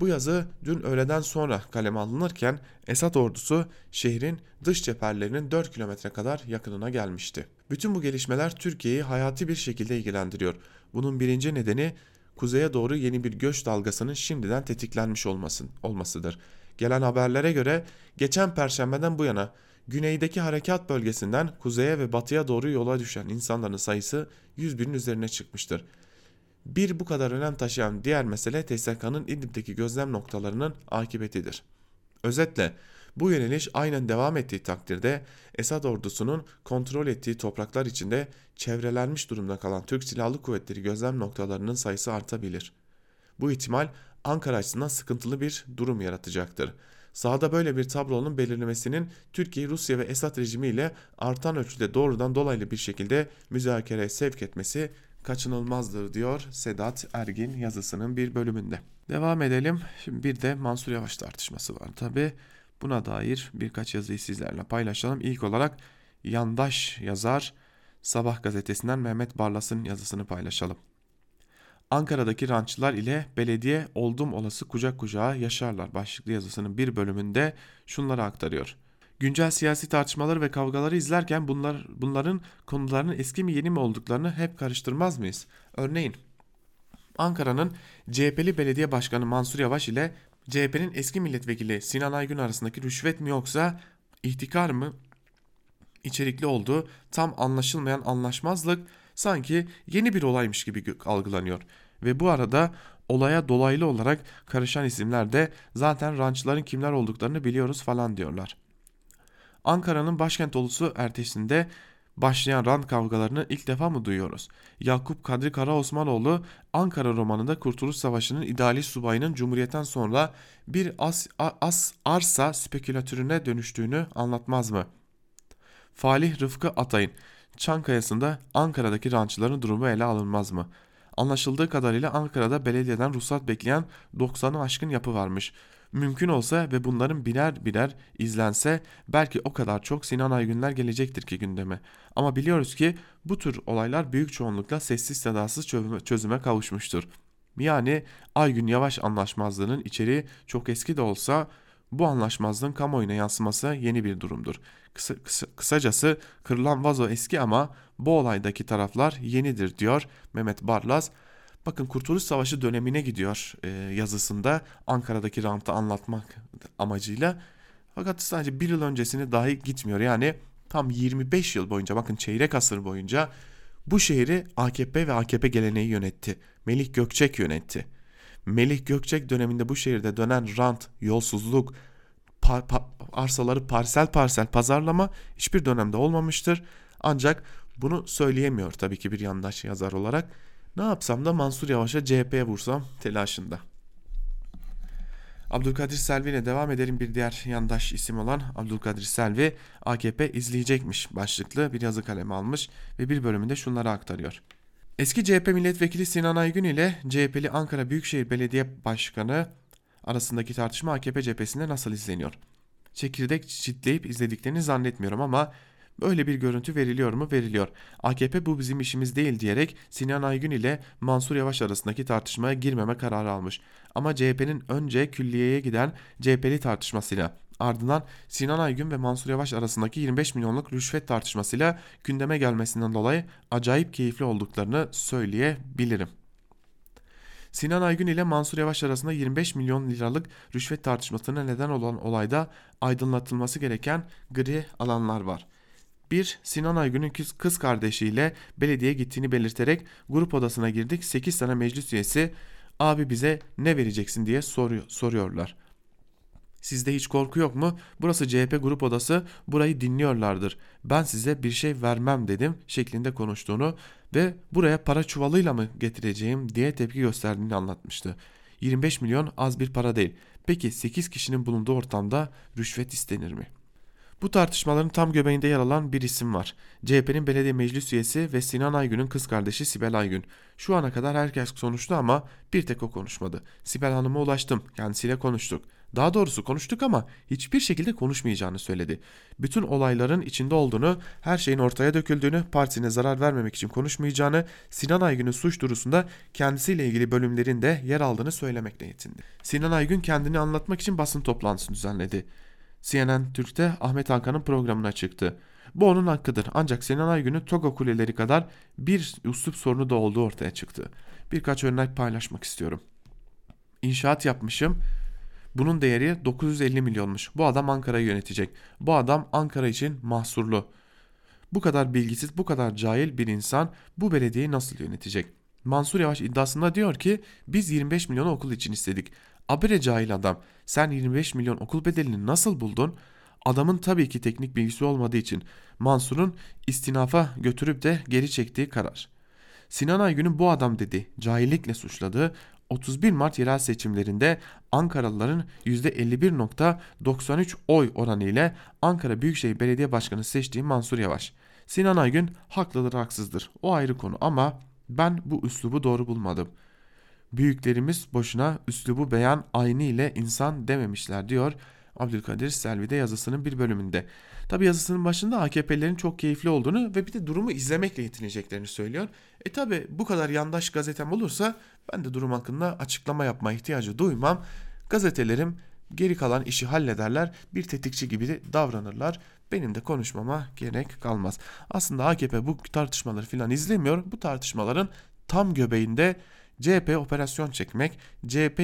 S2: Bu yazı dün öğleden sonra kaleme alınırken Esad ordusu şehrin dış cepherlerinin 4 kilometre kadar yakınına gelmişti. Bütün bu gelişmeler Türkiye'yi hayati bir şekilde ilgilendiriyor. Bunun birinci nedeni kuzeye doğru yeni bir göç dalgasının şimdiden tetiklenmiş olmasın, olmasıdır. Gelen haberlere göre geçen perşembeden bu yana güneydeki harekat bölgesinden kuzeye ve batıya doğru yola düşen insanların sayısı 100 binin üzerine çıkmıştır. Bir bu kadar önem taşıyan diğer mesele TSK'nın İdlib'deki gözlem noktalarının akıbetidir. Özetle bu yöneliş aynen devam ettiği takdirde Esad ordusunun kontrol ettiği topraklar içinde çevrelenmiş durumda kalan Türk Silahlı Kuvvetleri gözlem noktalarının sayısı artabilir. Bu ihtimal Ankara açısından sıkıntılı bir durum yaratacaktır. Sahada böyle bir tablonun belirlemesinin Türkiye, Rusya ve Esad rejimi ile artan ölçüde doğrudan dolaylı bir şekilde müzakereye sevk etmesi kaçınılmazdır diyor Sedat Ergin yazısının bir bölümünde. Devam edelim. Şimdi bir de Mansur Yavaş tartışması var tabi. Buna dair birkaç yazıyı sizlerle paylaşalım. İlk olarak yandaş yazar Sabah gazetesinden Mehmet Barlas'ın yazısını paylaşalım. Ankara'daki rançlar ile belediye oldum olası kucak kucağa yaşarlar başlıklı yazısının bir bölümünde şunları aktarıyor. Güncel siyasi tartışmaları ve kavgaları izlerken bunlar, bunların konularının eski mi yeni mi olduklarını hep karıştırmaz mıyız? Örneğin Ankara'nın CHP'li belediye başkanı Mansur Yavaş ile CHP'nin eski milletvekili Sinan Aygün arasındaki rüşvet mi yoksa ihtikar mı içerikli olduğu tam anlaşılmayan anlaşmazlık sanki yeni bir olaymış gibi algılanıyor. Ve bu arada olaya dolaylı olarak karışan isimler de zaten rançların kimler olduklarını biliyoruz falan diyorlar. Ankara'nın başkent olusu ertesinde başlayan rant kavgalarını ilk defa mı duyuyoruz? Yakup Kadri Karaosmanoğlu Ankara romanında Kurtuluş Savaşı'nın idealist subayının Cumhuriyet'ten sonra bir as, as arsa spekülatörüne dönüştüğünü anlatmaz mı? Falih Rıfkı Atay'ın Çankaya'sında Ankara'daki rançların durumu ele alınmaz mı? Anlaşıldığı kadarıyla Ankara'da belediyeden ruhsat bekleyen 90'ı aşkın yapı varmış. Mümkün olsa ve bunların birer birer izlense belki o kadar çok Sinan Aygünler gelecektir ki gündeme. Ama biliyoruz ki bu tür olaylar büyük çoğunlukla sessiz sedasız çözüme kavuşmuştur. Yani Aygün Yavaş anlaşmazlığının içeriği çok eski de olsa bu anlaşmazlığın kamuoyuna yansıması yeni bir durumdur. Kısa, kısa, kısacası kırılan vazo eski ama bu olaydaki taraflar yenidir diyor Mehmet Barlas. Bakın Kurtuluş Savaşı dönemine gidiyor e, yazısında Ankara'daki rantı anlatmak amacıyla. Fakat sadece bir yıl öncesini dahi gitmiyor. Yani tam 25 yıl boyunca bakın çeyrek asır boyunca bu şehri AKP ve AKP geleneği yönetti. Melih Gökçek yönetti. Melih Gökçek döneminde bu şehirde dönen rant, yolsuzluk, par, par, arsaları parsel parsel pazarlama hiçbir dönemde olmamıştır. Ancak bunu söyleyemiyor tabii ki bir yandaş yazar olarak. Ne yapsam da Mansur Yavaş'a CHP'ye vursam telaşında. Abdülkadir Selvi ile devam edelim bir diğer yandaş isim olan Abdülkadir Selvi AKP izleyecekmiş başlıklı bir yazı kalemi almış ve bir bölümünde şunları aktarıyor. Eski CHP milletvekili Sinan Aygün ile CHP'li Ankara Büyükşehir Belediye Başkanı arasındaki tartışma AKP cephesinde nasıl izleniyor? Çekirdek çitleyip izlediklerini zannetmiyorum ama Böyle bir görüntü veriliyor mu? Veriliyor. AKP bu bizim işimiz değil diyerek Sinan Aygün ile Mansur Yavaş arasındaki tartışmaya girmeme kararı almış. Ama CHP'nin önce külliyeye giden CHP'li tartışmasıyla ardından Sinan Aygün ve Mansur Yavaş arasındaki 25 milyonluk rüşvet tartışmasıyla gündeme gelmesinden dolayı acayip keyifli olduklarını söyleyebilirim. Sinan Aygün ile Mansur Yavaş arasında 25 milyon liralık rüşvet tartışmasına neden olan olayda aydınlatılması gereken gri alanlar var. 1. Sinan Aygün'ün kız kardeşiyle belediye gittiğini belirterek grup odasına girdik. 8 tane meclis üyesi abi bize ne vereceksin diye soruyor, soruyorlar. Sizde hiç korku yok mu? Burası CHP grup odası burayı dinliyorlardır. Ben size bir şey vermem dedim şeklinde konuştuğunu ve buraya para çuvalıyla mı getireceğim diye tepki gösterdiğini anlatmıştı. 25 milyon az bir para değil. Peki 8 kişinin bulunduğu ortamda rüşvet istenir mi?'' Bu tartışmaların tam göbeğinde yer alan bir isim var. CHP'nin belediye meclis üyesi ve Sinan Aygün'ün kız kardeşi Sibel Aygün. Şu ana kadar herkes konuştu ama bir tek o konuşmadı. Sibel Hanım'a ulaştım, kendisiyle konuştuk. Daha doğrusu konuştuk ama hiçbir şekilde konuşmayacağını söyledi. Bütün olayların içinde olduğunu, her şeyin ortaya döküldüğünü, partisine zarar vermemek için konuşmayacağını, Sinan Aygün'ün suç durusunda kendisiyle ilgili bölümlerinde yer aldığını söylemekle yetindi. Sinan Aygün kendini anlatmak için basın toplantısı düzenledi. CNN Türk'te Ahmet Hakan'ın programına çıktı. Bu onun hakkıdır ancak Sinan Aygün'ün Togo kuleleri kadar bir üslup sorunu da olduğu ortaya çıktı. birkaç örnek paylaşmak istiyorum. İnşaat yapmışım. Bunun değeri 950 milyonmuş. Bu adam Ankara'yı yönetecek. Bu adam Ankara için mahsurlu. Bu kadar bilgisiz, bu kadar cahil bir insan bu belediyeyi nasıl yönetecek? Mansur Yavaş iddiasında diyor ki biz 25 milyon okul için istedik. Abire cahil adam sen 25 milyon okul bedelini nasıl buldun? Adamın tabii ki teknik bilgisi olmadığı için Mansur'un istinafa götürüp de geri çektiği karar. Sinan Aygün'ün bu adam dedi cahillikle suçladığı 31 Mart yerel seçimlerinde Ankaralıların %51.93 oy oranı ile Ankara Büyükşehir Belediye Başkanı seçtiği Mansur Yavaş. Sinan Aygün haklıdır haksızdır o ayrı konu ama ben bu üslubu doğru bulmadım. Büyüklerimiz boşuna üslubu beyan aynı ile insan dememişler diyor Abdülkadir Selvi'de yazısının bir bölümünde. Tabi yazısının başında AKP'lerin çok keyifli olduğunu ve bir de durumu izlemekle yetineceklerini söylüyor. E tabi bu kadar yandaş gazetem olursa ben de durum hakkında açıklama yapma ihtiyacı duymam. Gazetelerim geri kalan işi hallederler bir tetikçi gibi davranırlar. Benim de konuşmama gerek kalmaz. Aslında AKP bu tartışmaları filan izlemiyor. Bu tartışmaların tam göbeğinde CHP operasyon çekmek, CHP,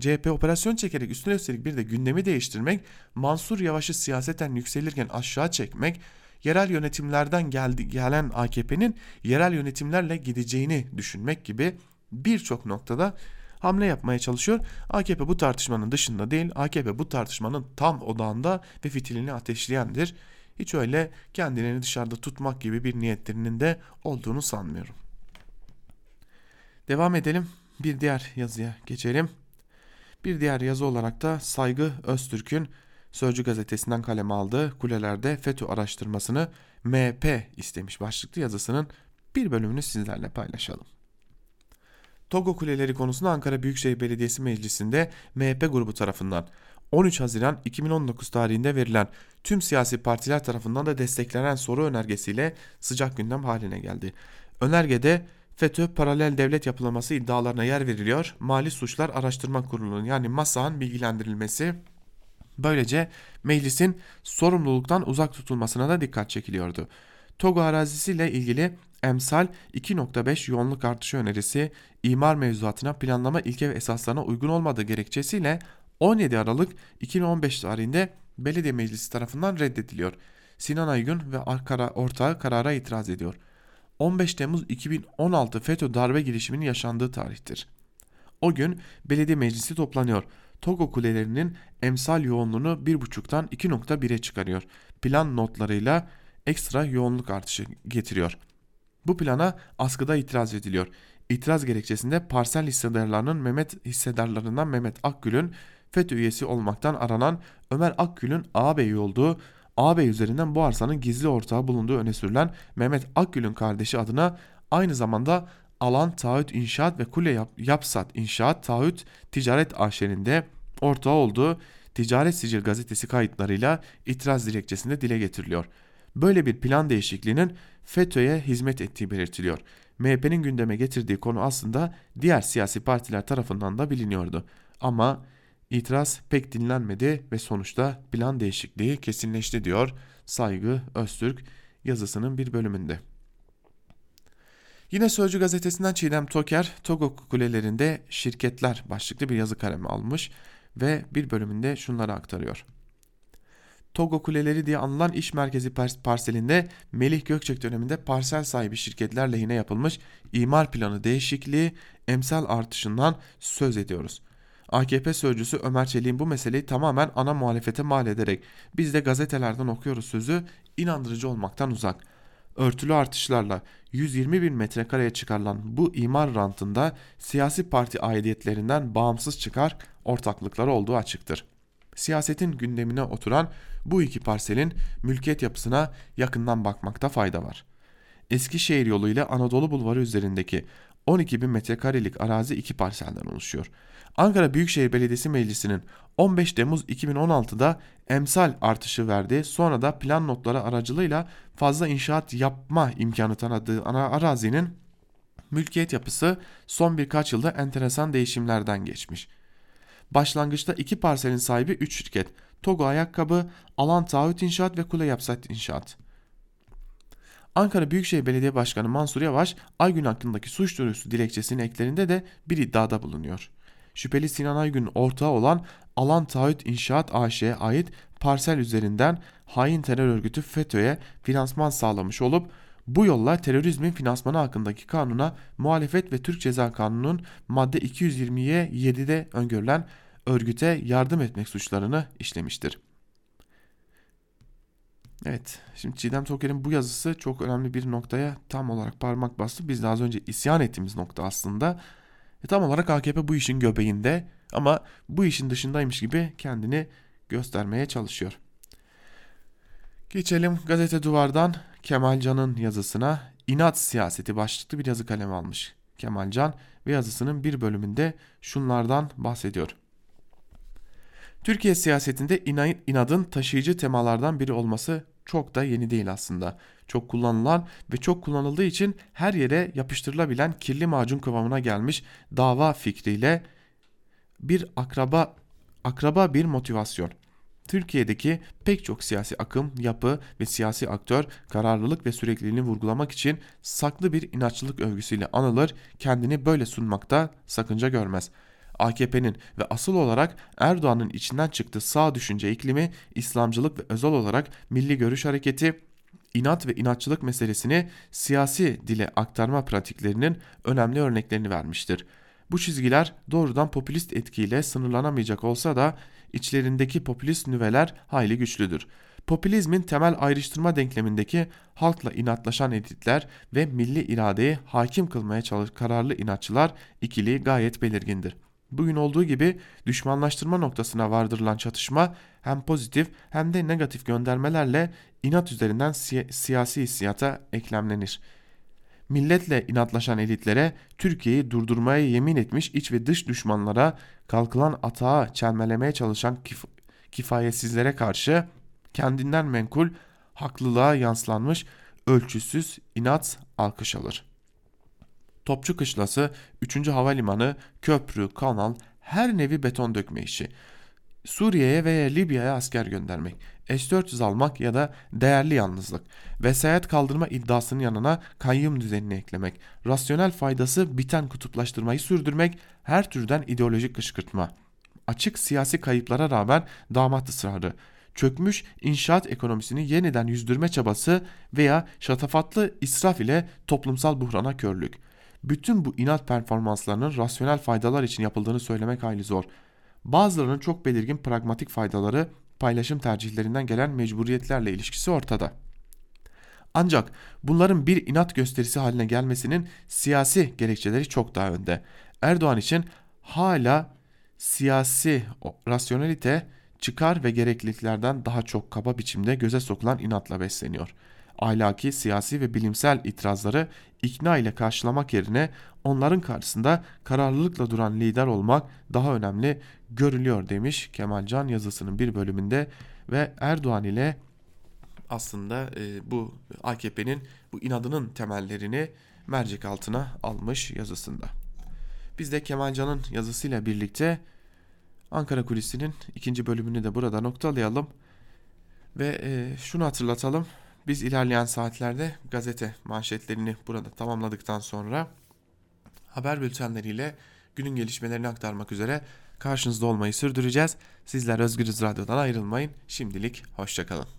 S2: CHP operasyon çekerek üstüne üstelik bir de gündemi değiştirmek, Mansur Yavaş'ı siyaseten yükselirken aşağı çekmek, yerel yönetimlerden geldi, gelen AKP'nin yerel yönetimlerle gideceğini düşünmek gibi birçok noktada hamle yapmaya çalışıyor. AKP bu tartışmanın dışında değil, AKP bu tartışmanın tam odağında ve fitilini ateşleyendir. Hiç öyle kendilerini dışarıda tutmak gibi bir niyetlerinin de olduğunu sanmıyorum. Devam edelim. Bir diğer yazıya geçelim. Bir diğer yazı olarak da Saygı Öztürk'ün Sözcü gazetesinden kaleme aldığı kulelerde FETÖ araştırmasını MHP istemiş başlıklı yazısının bir bölümünü sizlerle paylaşalım. Togo kuleleri konusunda Ankara Büyükşehir Belediyesi Meclisi'nde MHP grubu tarafından 13 Haziran 2019 tarihinde verilen tüm siyasi partiler tarafından da desteklenen soru önergesiyle sıcak gündem haline geldi. Önergede FETÖ paralel devlet yapılaması iddialarına yer veriliyor. Mali Suçlar Araştırma Kurulu'nun yani MASA'nın bilgilendirilmesi böylece meclisin sorumluluktan uzak tutulmasına da dikkat çekiliyordu. Togo arazisiyle ilgili emsal 2.5 yoğunluk artışı önerisi imar mevzuatına planlama ilke ve esaslarına uygun olmadığı gerekçesiyle 17 Aralık 2015 tarihinde belediye meclisi tarafından reddediliyor. Sinan Aygün ve ortağı karara itiraz ediyor. 15 Temmuz 2016 FETÖ darbe girişiminin yaşandığı tarihtir. O gün belediye meclisi toplanıyor. Togo kulelerinin emsal yoğunluğunu 1.5'tan 2.1'e çıkarıyor. Plan notlarıyla ekstra yoğunluk artışı getiriyor. Bu plana askıda itiraz ediliyor. İtiraz gerekçesinde parsel hissedarlarının Mehmet hissedarlarından Mehmet Akgül'ün FETÖ üyesi olmaktan aranan Ömer Akgül'ün ağabeyi olduğu ağabey üzerinden bu arsanın gizli ortağı bulunduğu öne sürülen Mehmet Akgül'ün kardeşi adına aynı zamanda Alan Taahhüt İnşaat ve Kule Yap Yapsat İnşaat Taahhüt Ticaret AŞ'nin de ortağı olduğu Ticaret Sicil gazetesi kayıtlarıyla itiraz dilekçesinde dile getiriliyor. Böyle bir plan değişikliğinin FETÖ'ye hizmet ettiği belirtiliyor. MHP'nin gündeme getirdiği konu aslında diğer siyasi partiler tarafından da biliniyordu. Ama İtiraz pek dinlenmedi ve sonuçta plan değişikliği kesinleşti diyor Saygı Öztürk yazısının bir bölümünde. Yine Sözcü gazetesinden Çiğdem Toker, Togo kulelerinde şirketler başlıklı bir yazı kalemi almış ve bir bölümünde şunları aktarıyor. Togo Kuleleri diye anılan iş merkezi parselinde Melih Gökçek döneminde parsel sahibi şirketler lehine yapılmış imar planı değişikliği emsal artışından söz ediyoruz. AKP sözcüsü Ömer Çelik'in bu meseleyi tamamen ana muhalefete mal ederek biz de gazetelerden okuyoruz sözü inandırıcı olmaktan uzak. Örtülü artışlarla 120 bin metrekareye çıkarılan bu imar rantında siyasi parti aidiyetlerinden bağımsız çıkar ortaklıkları olduğu açıktır. Siyasetin gündemine oturan bu iki parselin mülkiyet yapısına yakından bakmakta fayda var. Eskişehir yolu ile Anadolu Bulvarı üzerindeki 12 bin metrekarelik arazi iki parselden oluşuyor. Ankara Büyükşehir Belediyesi Meclisi'nin 15 Temmuz 2016'da emsal artışı verdiği sonra da plan notları aracılığıyla fazla inşaat yapma imkanı tanıdığı ana arazinin mülkiyet yapısı son birkaç yılda enteresan değişimlerden geçmiş. Başlangıçta iki parselin sahibi 3 şirket. Togo Ayakkabı, Alan Taahhüt İnşaat ve Kule Yapsat İnşaat. Ankara Büyükşehir Belediye Başkanı Mansur Yavaş, Aygün hakkındaki suç duyurusu dilekçesinin eklerinde de bir iddiada bulunuyor. Şüpheli Sinan Aygün'ün ortağı olan Alan Taahhüt İnşaat AŞ'ye ait parsel üzerinden hain terör örgütü FETÖ'ye finansman sağlamış olup bu yolla terörizmin finansmanı hakkındaki kanuna muhalefet ve Türk Ceza Kanunu'nun madde 220'ye 7'de öngörülen örgüte yardım etmek suçlarını işlemiştir. Evet, şimdi Çiğdem Toker'in bu yazısı çok önemli bir noktaya tam olarak parmak bastı. Biz az önce isyan ettiğimiz nokta aslında. E, tam olarak AKP bu işin göbeğinde ama bu işin dışındaymış gibi kendini göstermeye çalışıyor. Geçelim gazete duvardan Kemalcan'ın yazısına inat siyaseti başlıklı bir yazı kalemi almış. Kemalcan ve yazısının bir bölümünde şunlardan bahsediyor. Türkiye siyasetinde inadın taşıyıcı temalardan biri olması çok da yeni değil aslında. Çok kullanılan ve çok kullanıldığı için her yere yapıştırılabilen kirli macun kıvamına gelmiş dava fikriyle bir akraba akraba bir motivasyon. Türkiye'deki pek çok siyasi akım, yapı ve siyasi aktör kararlılık ve sürekliliğini vurgulamak için saklı bir inatçılık övgüsüyle anılır, kendini böyle sunmakta sakınca görmez. AKP'nin ve asıl olarak Erdoğan'ın içinden çıktığı sağ düşünce iklimi, İslamcılık ve özel olarak milli görüş hareketi, inat ve inatçılık meselesini siyasi dile aktarma pratiklerinin önemli örneklerini vermiştir. Bu çizgiler doğrudan popülist etkiyle sınırlanamayacak olsa da içlerindeki popülist nüveler hayli güçlüdür. Popülizmin temel ayrıştırma denklemindeki halkla inatlaşan elitler ve milli iradeyi hakim kılmaya çalış kararlı inatçılar ikili gayet belirgindir. Bugün olduğu gibi düşmanlaştırma noktasına vardırılan çatışma hem pozitif hem de negatif göndermelerle inat üzerinden si siyasi hissiyata eklemlenir. Milletle inatlaşan elitlere, Türkiye'yi durdurmaya yemin etmiş iç ve dış düşmanlara, kalkılan atağa çelmelemeye çalışan kif kifayetsizlere karşı kendinden menkul, haklılığa yansılanmış ölçüsüz inat alkış alır.'' Topçu Kışlası, 3. Havalimanı, köprü, kanal, her nevi beton dökme işi. Suriye'ye veya Libya'ya asker göndermek, S-400 almak ya da değerli yalnızlık, vesayet kaldırma iddiasının yanına kayyum düzenini eklemek, rasyonel faydası biten kutuplaştırmayı sürdürmek, her türden ideolojik kışkırtma. Açık siyasi kayıplara rağmen damat ısrarı, çökmüş inşaat ekonomisini yeniden yüzdürme çabası veya şatafatlı israf ile toplumsal buhrana körlük. Bütün bu inat performanslarının rasyonel faydalar için yapıldığını söylemek hayli zor. Bazılarının çok belirgin pragmatik faydaları paylaşım tercihlerinden gelen mecburiyetlerle ilişkisi ortada. Ancak bunların bir inat gösterisi haline gelmesinin siyasi gerekçeleri çok daha önde. Erdoğan için hala siyasi rasyonelite çıkar ve gerekliliklerden daha çok kaba biçimde göze sokulan inatla besleniyor ahlaki, siyasi ve bilimsel itirazları ikna ile karşılamak yerine onların karşısında kararlılıkla duran lider olmak daha önemli görülüyor demiş Kemal Can yazısının bir bölümünde ve Erdoğan ile aslında e, bu AKP'nin bu inadının temellerini mercek altına almış yazısında. Biz de Kemal Can'ın yazısıyla birlikte Ankara Kulisi'nin ikinci bölümünü de burada noktalayalım. Ve e, şunu hatırlatalım. Biz ilerleyen saatlerde gazete manşetlerini burada tamamladıktan sonra haber bültenleriyle günün gelişmelerini aktarmak üzere karşınızda olmayı sürdüreceğiz. Sizler Özgürüz Radyo'dan ayrılmayın. Şimdilik hoşçakalın.